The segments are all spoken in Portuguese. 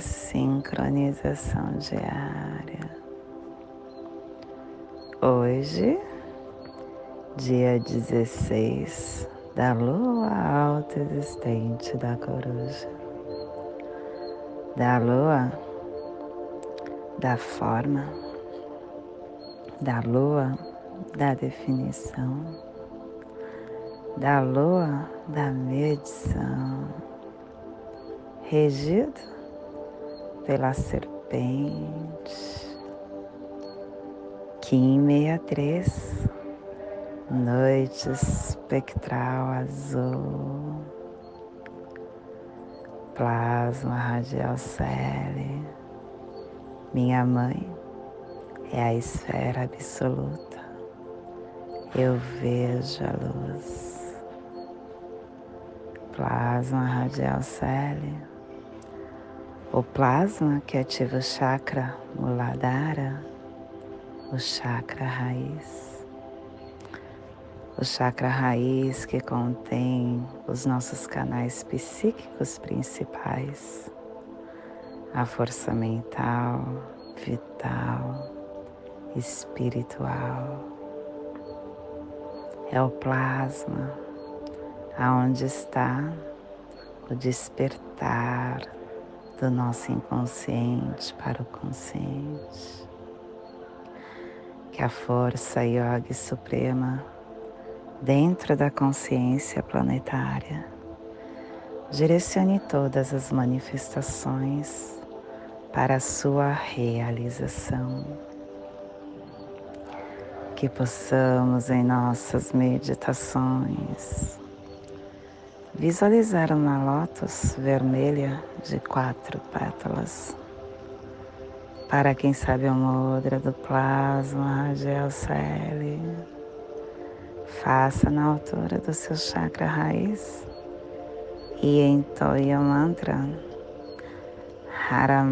sincronização diária. Hoje, dia 16 da lua alta existente da coruja, da lua da forma, da lua da definição, da lua da medição, regido pela serpente Kim 63, noite espectral azul, plasma radial cele, minha mãe é a esfera absoluta, eu vejo a luz. Plasma radial cele, o plasma que ativa o chakra Muladhara o chakra raiz. O chakra raiz que contém os nossos canais psíquicos principais, a força mental, vital, espiritual. É o plasma aonde está o despertar do nosso inconsciente para o consciente que a força yoga suprema dentro da consciência planetária direcione todas as manifestações para a sua realização. Que possamos em nossas meditações visualizar uma lótus vermelha de quatro pétalas para quem sabe a mudra do plasma Gelcele. Faça na altura do seu chakra raiz e entoie o mantra Haram.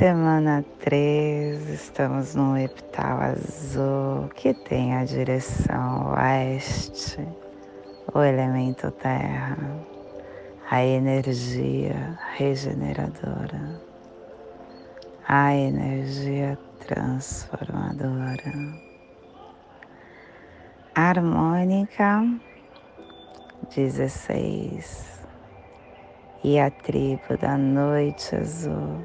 Semana 3, estamos no epital azul que tem a direção oeste o elemento terra, a energia regeneradora, a energia transformadora, harmônica 16 e a tribo da noite azul,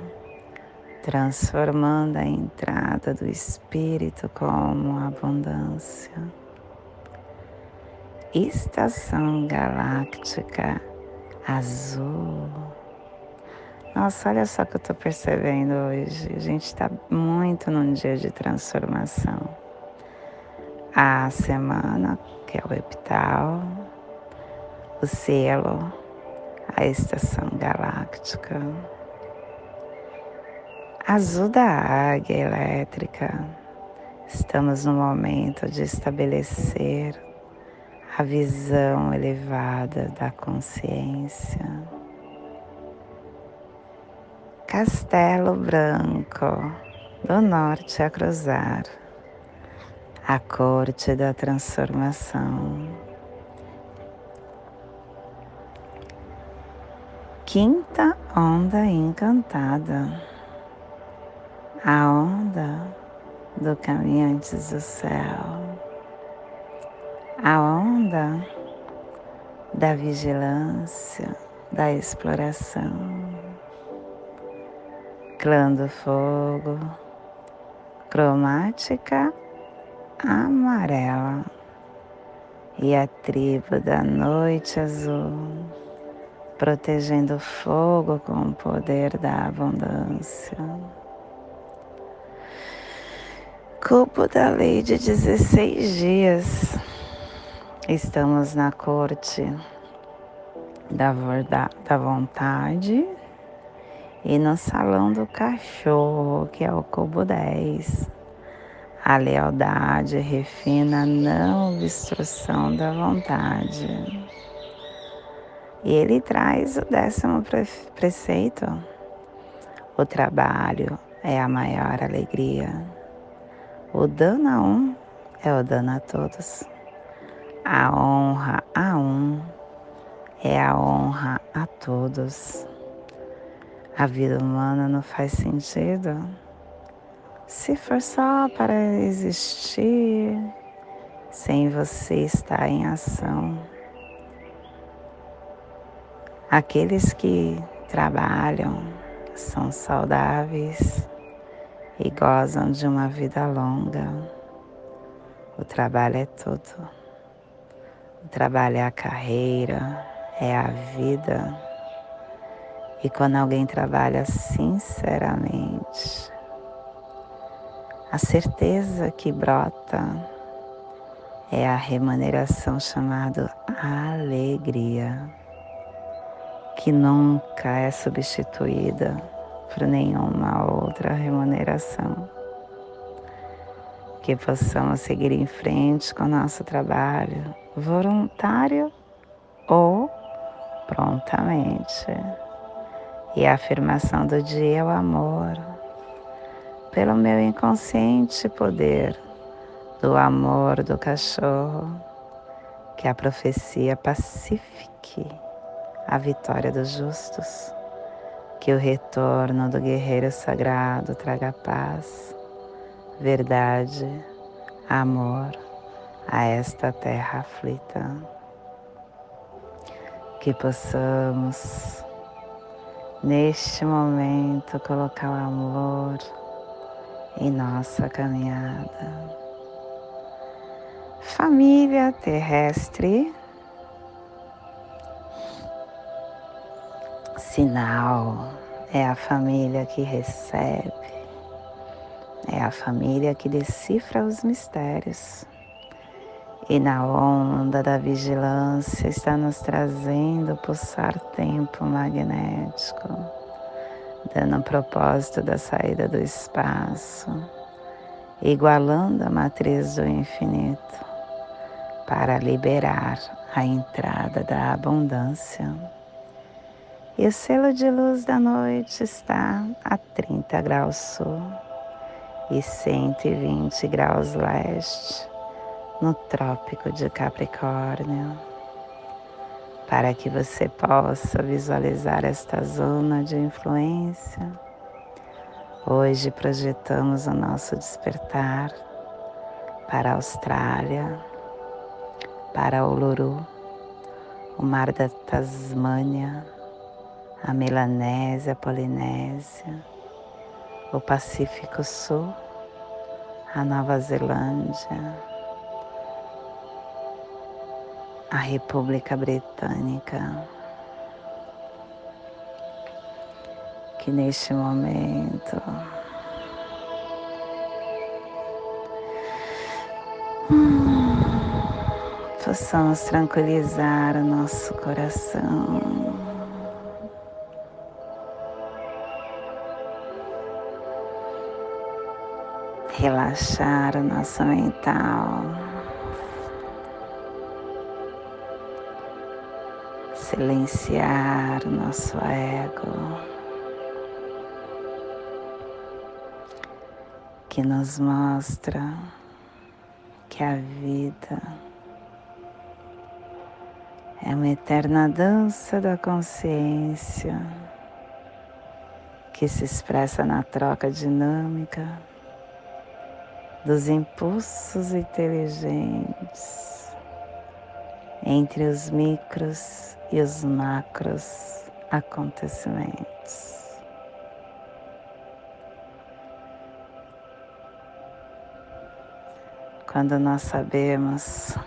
transformando a entrada do espírito como abundância estação galáctica azul. Nossa, olha só que eu estou percebendo hoje. A gente está muito num dia de transformação. A semana, que é o epital, o selo, a estação galáctica, azul da águia elétrica. Estamos no momento de estabelecer a visão elevada da consciência. Castelo Branco, do norte a cruzar, a corte da transformação. Quinta onda encantada, a onda do caminhantes do céu a onda da vigilância, da exploração. Clã do fogo, cromática amarela e a tribo da noite azul, protegendo o fogo com o poder da abundância. Cubo da lei de 16 dias Estamos na corte da, da vontade e no salão do cachorro, que é o cubo 10. A lealdade refina a não obstrução da vontade. E ele traz o décimo preceito. O trabalho é a maior alegria. O dano a um é o dano a todos. A honra a um é a honra a todos. A vida humana não faz sentido se for só para existir sem você estar em ação. Aqueles que trabalham são saudáveis e gozam de uma vida longa. O trabalho é tudo. O trabalho é a carreira, é a vida. E quando alguém trabalha sinceramente, a certeza que brota é a remuneração chamada alegria, que nunca é substituída nenhuma outra remuneração. Que possamos seguir em frente com nosso trabalho, voluntário ou prontamente. E a afirmação do dia é o amor, pelo meu inconsciente poder do amor do cachorro, que a profecia pacifique a vitória dos justos, que o retorno do guerreiro sagrado traga paz, verdade, amor a esta terra aflita. Que possamos neste momento colocar o amor em nossa caminhada. Família terrestre, sinal é a família que recebe, é a família que decifra os mistérios e na onda da vigilância está nos trazendo o pulsar tempo magnético, dando o propósito da saída do espaço, igualando a matriz do infinito, para liberar a entrada da abundância. E o selo de luz da noite está a 30 graus sul e 120 graus leste no Trópico de Capricórnio, para que você possa visualizar esta zona de influência. Hoje projetamos o nosso despertar para a Austrália, para Uluru, o Mar da Tasmânia, a Melanésia, a Polinésia, o Pacífico Sul, a Nova Zelândia, a República Britânica, que neste momento hum, possamos tranquilizar o nosso coração. Relaxar o nosso mental. silenciar o nosso ego, que nos mostra que a vida é uma eterna dança da consciência que se expressa na troca dinâmica dos impulsos inteligentes entre os micros e os macros acontecimentos. Quando nós sabemos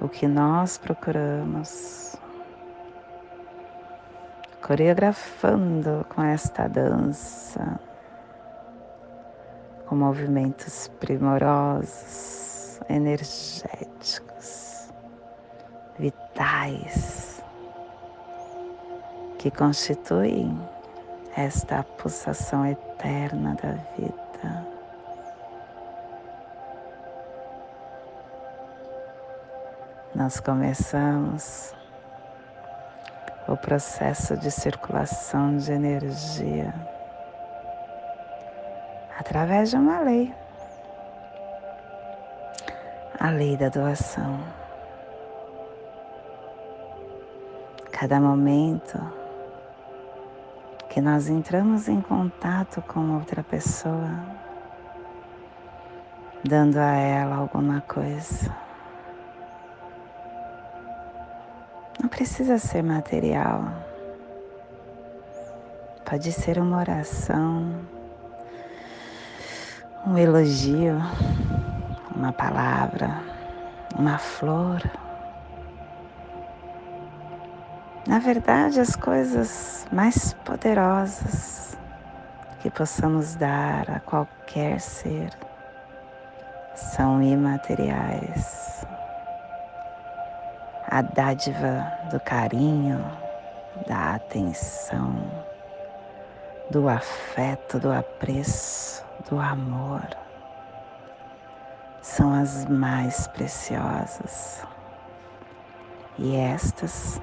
o que nós procuramos, coreografando com esta dança, com movimentos primorosos, energéticos vitais que constituem esta pulsação eterna da vida. Nós começamos o processo de circulação de energia através de uma lei a lei da doação. Cada momento que nós entramos em contato com outra pessoa, dando a ela alguma coisa. Não precisa ser material. Pode ser uma oração, um elogio, uma palavra, uma flor. Na verdade, as coisas mais poderosas que possamos dar a qualquer ser são imateriais. A dádiva do carinho, da atenção, do afeto, do apreço, do amor são as mais preciosas e estas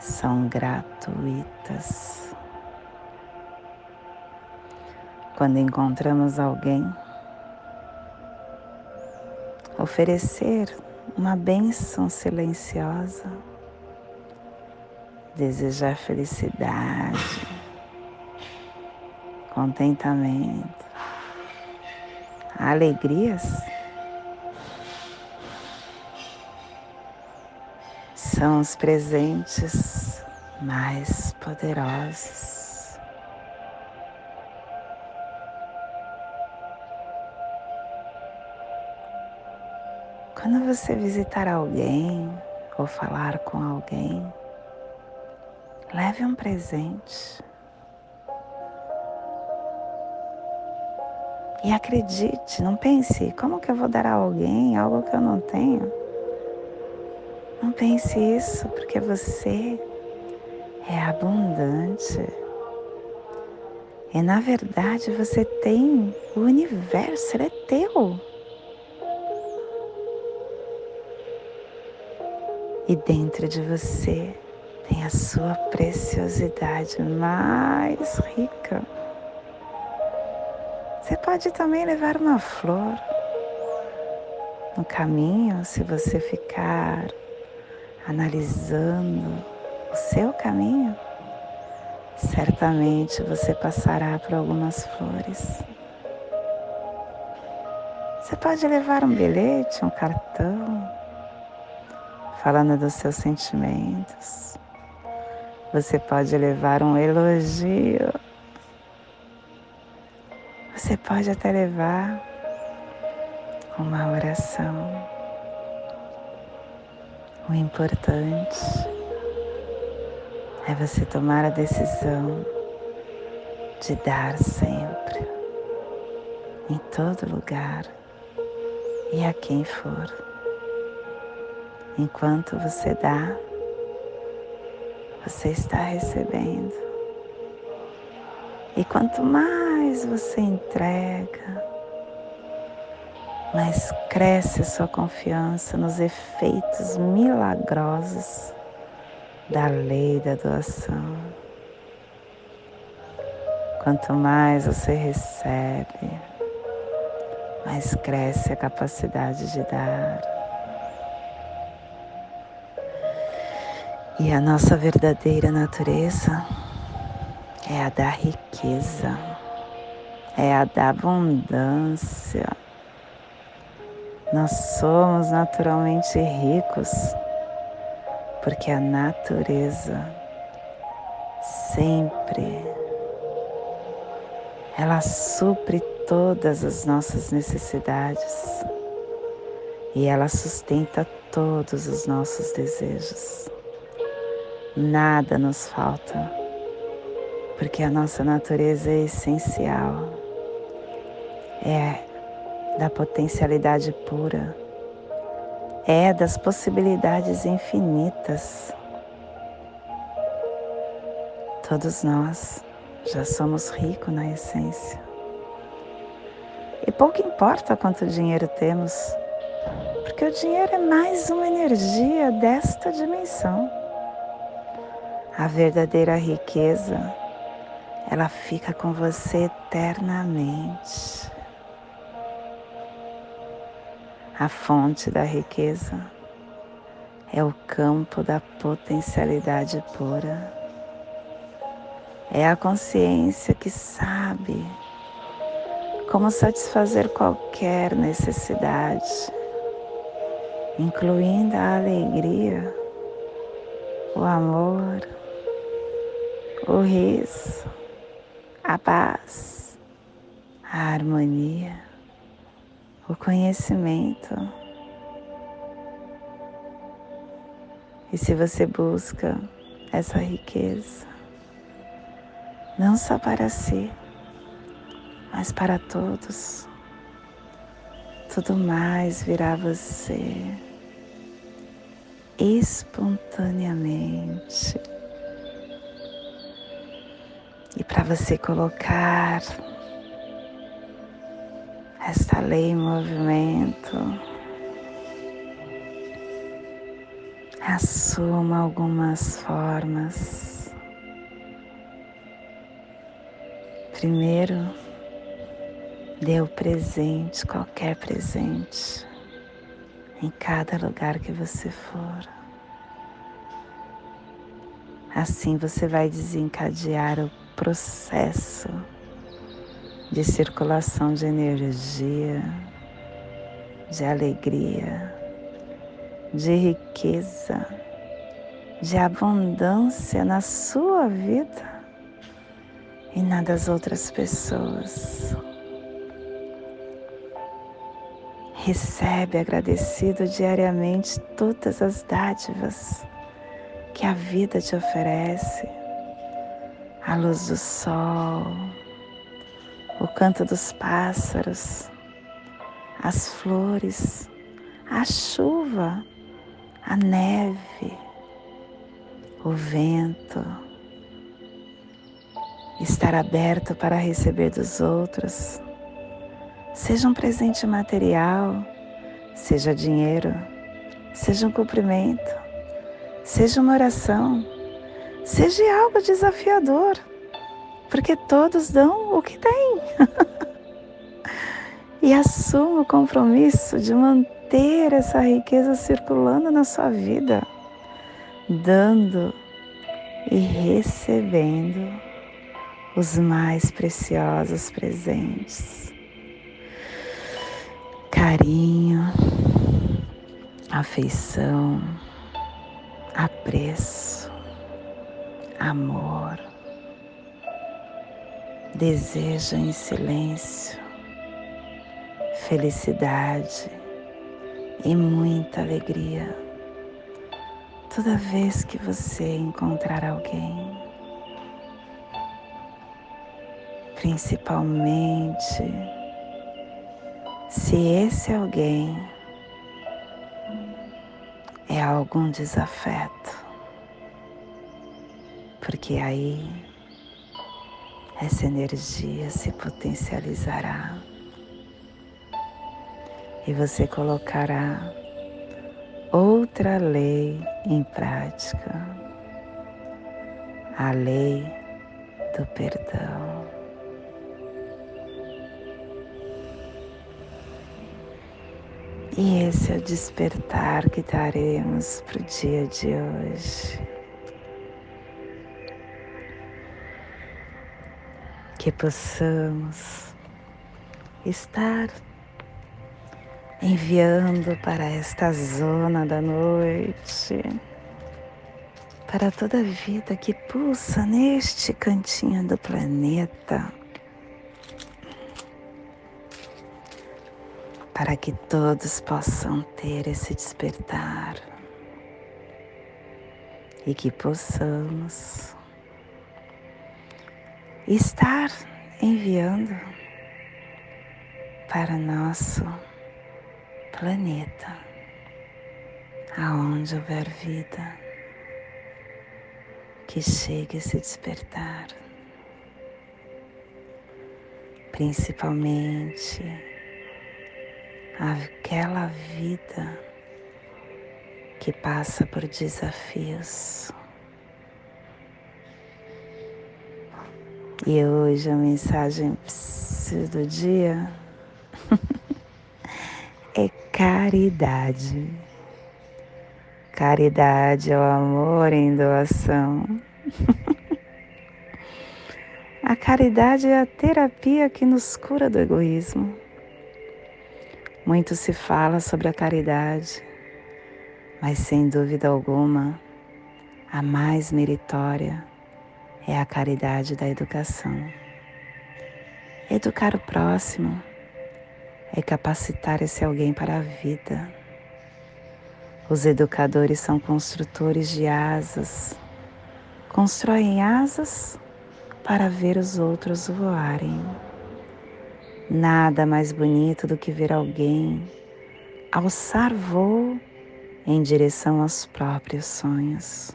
são gratuitas. Quando encontramos alguém, oferecer uma bênção silenciosa, desejar felicidade, contentamento, alegrias são os presentes mais poderosos. Quando você visitar alguém ou falar com alguém, leve um presente. E acredite, não pense, como que eu vou dar a alguém algo que eu não tenho? Não pense isso, porque você é abundante. E na verdade você tem o universo, ele é teu. E dentro de você tem a sua preciosidade mais rica. Você pode também levar uma flor no caminho, se você ficar analisando o seu caminho, certamente você passará por algumas flores. Você pode levar um bilhete, um cartão, falando dos seus sentimentos. Você pode levar um elogio. Você pode até levar uma oração. O importante é você tomar a decisão de dar sempre, em todo lugar e a quem for. Enquanto você dá, você está recebendo. E quanto mais você entrega, mas cresce a sua confiança nos efeitos milagrosos da lei da doação. Quanto mais você recebe, mais cresce a capacidade de dar. E a nossa verdadeira natureza é a da riqueza, é a da abundância nós somos naturalmente ricos porque a natureza sempre ela supre todas as nossas necessidades e ela sustenta todos os nossos desejos. Nada nos falta, porque a nossa natureza é essencial. É da potencialidade pura é das possibilidades infinitas. Todos nós já somos ricos na essência. E pouco importa quanto dinheiro temos, porque o dinheiro é mais uma energia desta dimensão. A verdadeira riqueza, ela fica com você eternamente. A fonte da riqueza é o campo da potencialidade pura. É a consciência que sabe como satisfazer qualquer necessidade, incluindo a alegria, o amor, o riso, a paz, a harmonia o conhecimento. E se você busca essa riqueza, não só para si, mas para todos, tudo mais virá você espontaneamente. E para você colocar esta lei em movimento. Assuma algumas formas. Primeiro, dê o presente, qualquer presente, em cada lugar que você for. Assim você vai desencadear o processo de circulação de energia, de alegria, de riqueza, de abundância na sua vida e na das outras pessoas. Recebe agradecido diariamente todas as dádivas que a vida te oferece, a luz do sol, o canto dos pássaros, as flores, a chuva, a neve, o vento. Estar aberto para receber dos outros, seja um presente material, seja dinheiro, seja um cumprimento, seja uma oração, seja algo desafiador porque todos dão o que têm. e assuma o compromisso de manter essa riqueza circulando na sua vida, dando e recebendo os mais preciosos presentes. Carinho, afeição, apreço, amor deseja em silêncio felicidade e muita alegria. Toda vez que você encontrar alguém, principalmente se esse alguém é algum desafeto, porque aí essa energia se potencializará e você colocará outra lei em prática, a lei do perdão. E esse é o despertar que daremos para o dia de hoje. Que possamos estar enviando para esta zona da noite, para toda a vida que pulsa neste cantinho do planeta, para que todos possam ter esse despertar e que possamos estar enviando para nosso planeta aonde houver vida, que chegue a se despertar, principalmente aquela vida que passa por desafios. E hoje a mensagem do dia é caridade. Caridade é o amor em doação. a caridade é a terapia que nos cura do egoísmo. Muito se fala sobre a caridade, mas sem dúvida alguma, a mais meritória é a caridade da educação. Educar o próximo é capacitar esse alguém para a vida. Os educadores são construtores de asas, constroem asas para ver os outros voarem. Nada mais bonito do que ver alguém alçar voo em direção aos próprios sonhos.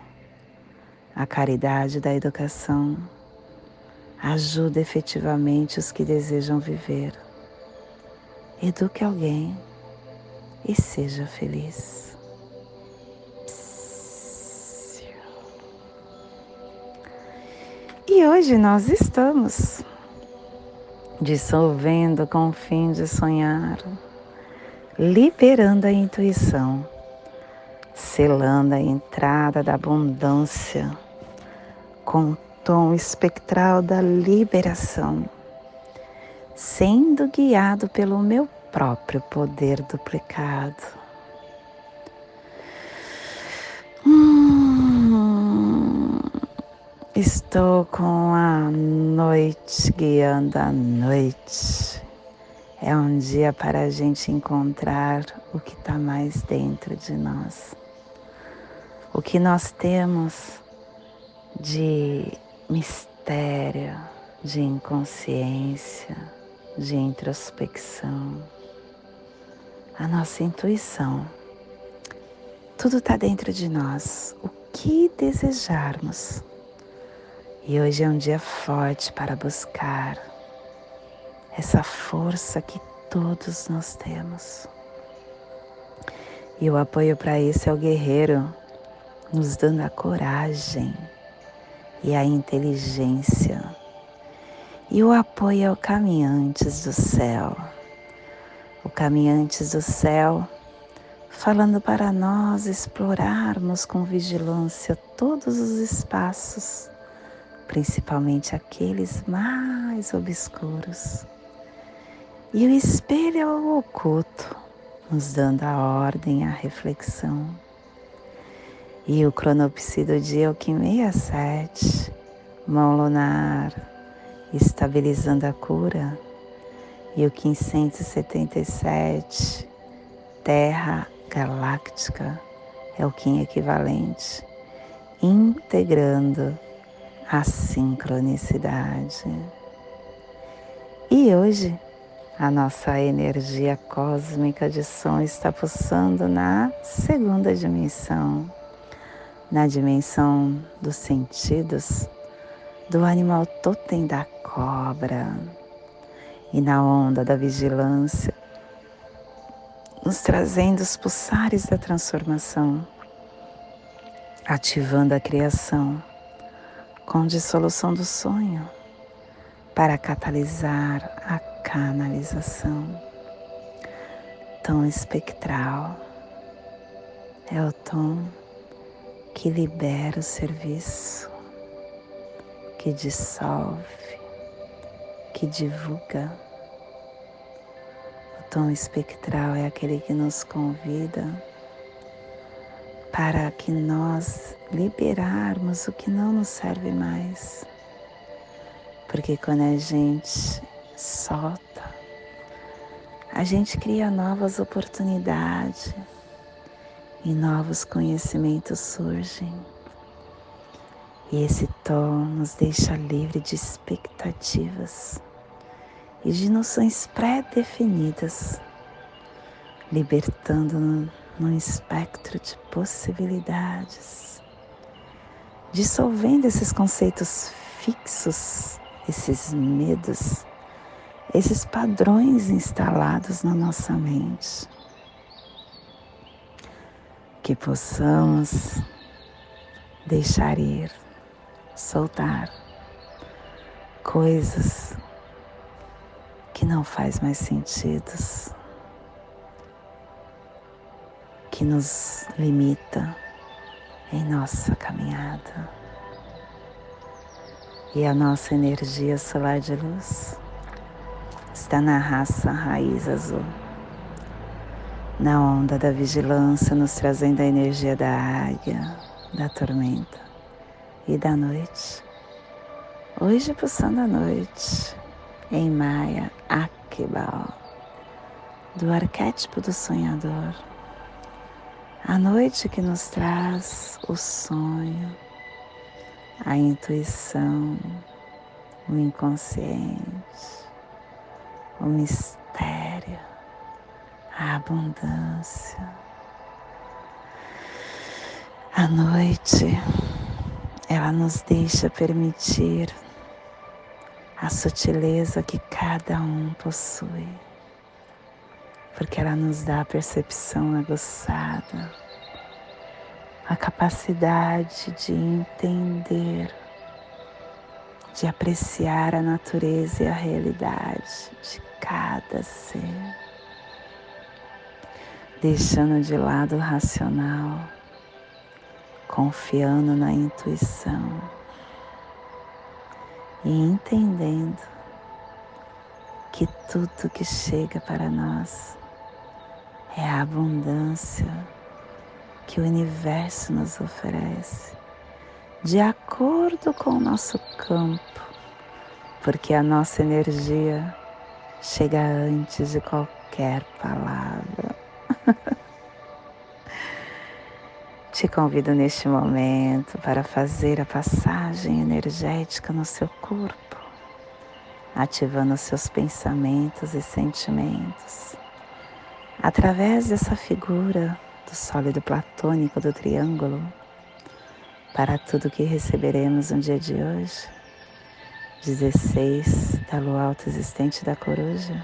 A caridade da educação ajuda efetivamente os que desejam viver. Eduque alguém e seja feliz. E hoje nós estamos dissolvendo com o fim de sonhar, liberando a intuição, selando a entrada da abundância com o tom espectral da liberação, sendo guiado pelo meu próprio poder duplicado Estou com a noite guiando a noite. É um dia para a gente encontrar o que está mais dentro de nós. O que nós temos de mistério, de inconsciência, de introspecção. A nossa intuição. Tudo está dentro de nós. O que desejarmos e hoje é um dia forte para buscar essa força que todos nós temos. E o apoio para isso é o guerreiro, nos dando a coragem e a inteligência. E o apoio é o caminhantes do céu. O caminhantes do céu falando para nós explorarmos com vigilância todos os espaços principalmente aqueles mais obscuros. E o espelho é o oculto, nos dando a ordem, a reflexão. E o cronopsi do dia é o Kim 67, mão lunar, estabilizando a cura. E o Kim 177, terra galáctica, é o Kim equivalente, integrando a sincronicidade. E hoje, a nossa energia cósmica de som está pulsando na segunda dimensão, na dimensão dos sentidos, do animal totem da cobra e na onda da vigilância, nos trazendo os pulsares da transformação, ativando a criação com dissolução do sonho para catalisar a canalização. Tom espectral é o tom que libera o serviço, que dissolve, que divulga. O tom espectral é aquele que nos convida para que nós liberarmos o que não nos serve mais. Porque quando a gente solta, a gente cria novas oportunidades e novos conhecimentos surgem. E esse tom nos deixa livre de expectativas e de noções pré-definidas, libertando-nos num espectro de possibilidades, dissolvendo esses conceitos fixos, esses medos, esses padrões instalados na nossa mente. Que possamos deixar ir, soltar coisas que não faz mais sentido, que nos limita em nossa caminhada. E a nossa energia solar de luz está na raça raiz azul, na onda da vigilância, nos trazendo a energia da águia, da tormenta e da noite. Hoje, pulsando a noite, em Maia Akebal, do arquétipo do sonhador. A noite que nos traz o sonho, a intuição, o inconsciente, o mistério, a abundância. A noite, ela nos deixa permitir a sutileza que cada um possui, porque ela nos dá a percepção aguçada, a capacidade de entender, de apreciar a natureza e a realidade de cada ser, deixando de lado o racional, confiando na intuição e entendendo que tudo que chega para nós é a abundância que o universo nos oferece, de acordo com o nosso campo, porque a nossa energia chega antes de qualquer palavra. Te convido neste momento para fazer a passagem energética no seu corpo, ativando seus pensamentos e sentimentos. Através dessa figura do sólido platônico do triângulo, para tudo que receberemos no dia de hoje, 16 da lua alta existente da coruja,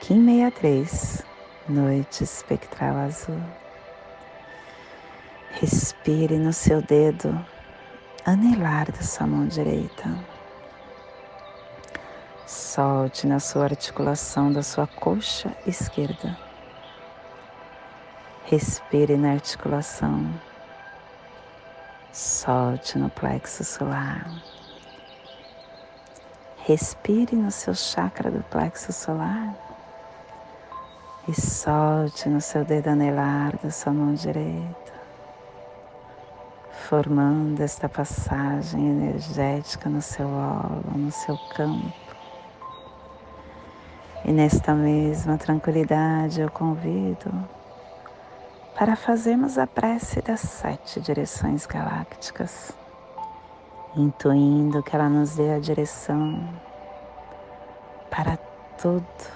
Kim 63, noite espectral azul. Respire no seu dedo anelar da sua mão direita. Solte na sua articulação da sua coxa esquerda. Respire na articulação. Solte no plexo solar. Respire no seu chakra do plexo solar. E solte no seu dedo anelar da sua mão direita formando esta passagem energética no seu olo, no seu campo. E nesta mesma tranquilidade eu convido para fazermos a prece das sete direções galácticas, intuindo que ela nos dê a direção para tudo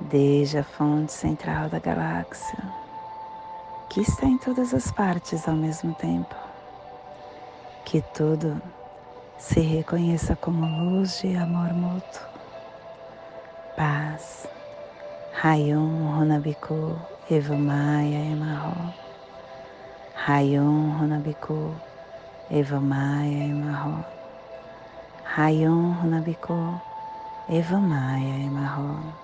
Desde a fonte central da galáxia, que está em todas as partes ao mesmo tempo, que tudo se reconheça como luz de amor mútuo, paz, Rayum Runabiku Evamaya Emarro, Rayum Runabiku Evamaya Emarro, Rayum Runabiku Evamaya Emarro.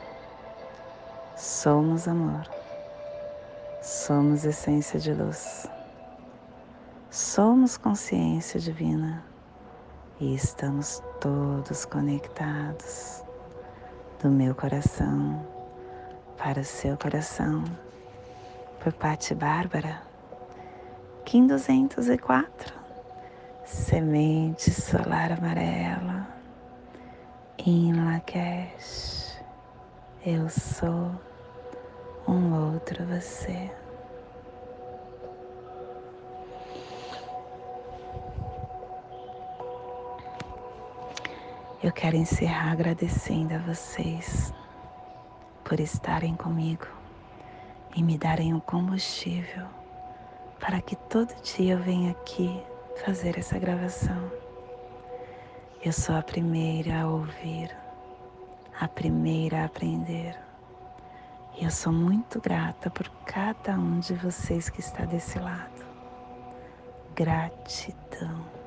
somos amor, somos essência de luz, somos consciência divina. E estamos todos conectados do meu coração para o seu coração. Por Patti Bárbara, Kim 204, Semente Solar Amarela, em Lakesh, eu sou um outro você. Eu quero encerrar agradecendo a vocês por estarem comigo e me darem o um combustível para que todo dia eu venha aqui fazer essa gravação. Eu sou a primeira a ouvir, a primeira a aprender. E eu sou muito grata por cada um de vocês que está desse lado. Gratidão.